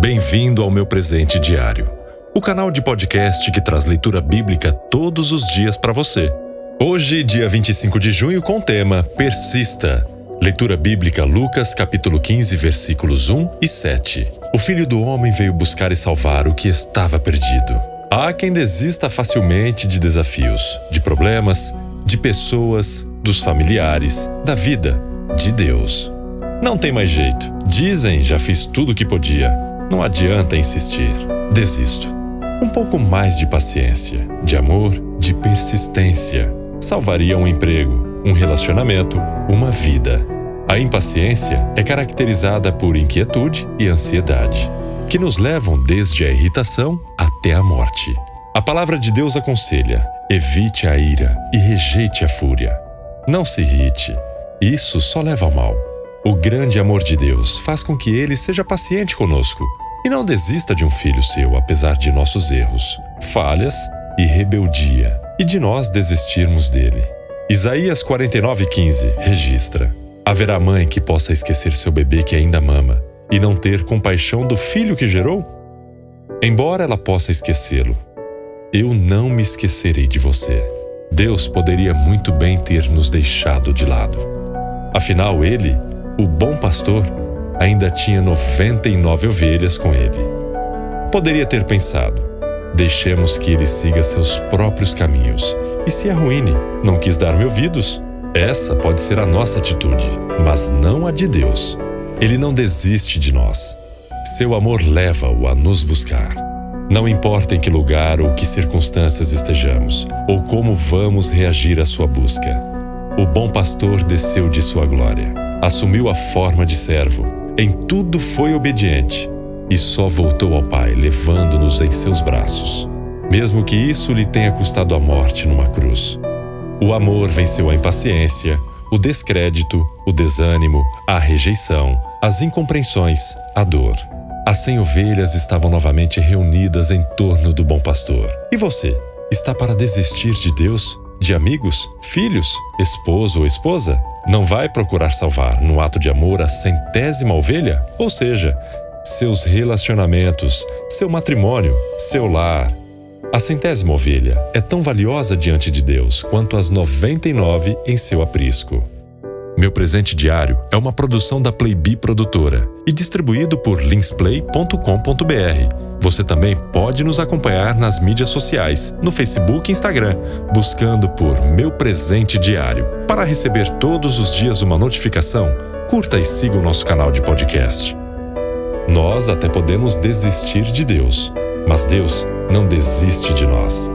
Bem-vindo ao meu presente diário, o canal de podcast que traz leitura bíblica todos os dias para você. Hoje, dia 25 de junho, com o tema Persista. Leitura bíblica Lucas, capítulo 15, versículos 1 e 7. O filho do homem veio buscar e salvar o que estava perdido. Há quem desista facilmente de desafios, de problemas, de pessoas, dos familiares, da vida, de Deus. Não tem mais jeito. Dizem, já fiz tudo o que podia. Não adianta insistir. Desisto. Um pouco mais de paciência, de amor, de persistência. Salvaria um emprego, um relacionamento, uma vida. A impaciência é caracterizada por inquietude e ansiedade, que nos levam desde a irritação até a morte. A palavra de Deus aconselha: evite a ira e rejeite a fúria. Não se irrite, isso só leva ao mal. O grande amor de Deus faz com que ele seja paciente conosco e não desista de um filho seu, apesar de nossos erros, falhas e rebeldia, e de nós desistirmos dele. Isaías 49,15 registra: Haverá mãe que possa esquecer seu bebê que ainda mama e não ter compaixão do filho que gerou? Embora ela possa esquecê-lo, eu não me esquecerei de você. Deus poderia muito bem ter nos deixado de lado. Afinal, ele o bom pastor ainda tinha 99 ovelhas com ele. Poderia ter pensado: deixemos que ele siga seus próprios caminhos e se arruine, não quis dar-me ouvidos. Essa pode ser a nossa atitude, mas não a de Deus. Ele não desiste de nós. Seu amor leva-o a nos buscar. Não importa em que lugar ou que circunstâncias estejamos, ou como vamos reagir à sua busca. O bom pastor desceu de sua glória assumiu a forma de servo, em tudo foi obediente e só voltou ao Pai, levando-nos em seus braços, mesmo que isso lhe tenha custado a morte numa cruz. O amor venceu a impaciência, o descrédito, o desânimo, a rejeição, as incompreensões, a dor. As cem ovelhas estavam novamente reunidas em torno do bom pastor. E você, está para desistir de Deus? De amigos? Filhos? Esposo ou esposa? Não vai procurar salvar, no ato de amor, a centésima ovelha? Ou seja, seus relacionamentos, seu matrimônio, seu lar. A centésima ovelha é tão valiosa diante de Deus quanto as 99 em seu aprisco. Meu presente diário é uma produção da Playbee Produtora e distribuído por linsplay.com.br. Você também pode nos acompanhar nas mídias sociais, no Facebook e Instagram, buscando por Meu Presente Diário. Para receber todos os dias uma notificação, curta e siga o nosso canal de podcast. Nós até podemos desistir de Deus, mas Deus não desiste de nós.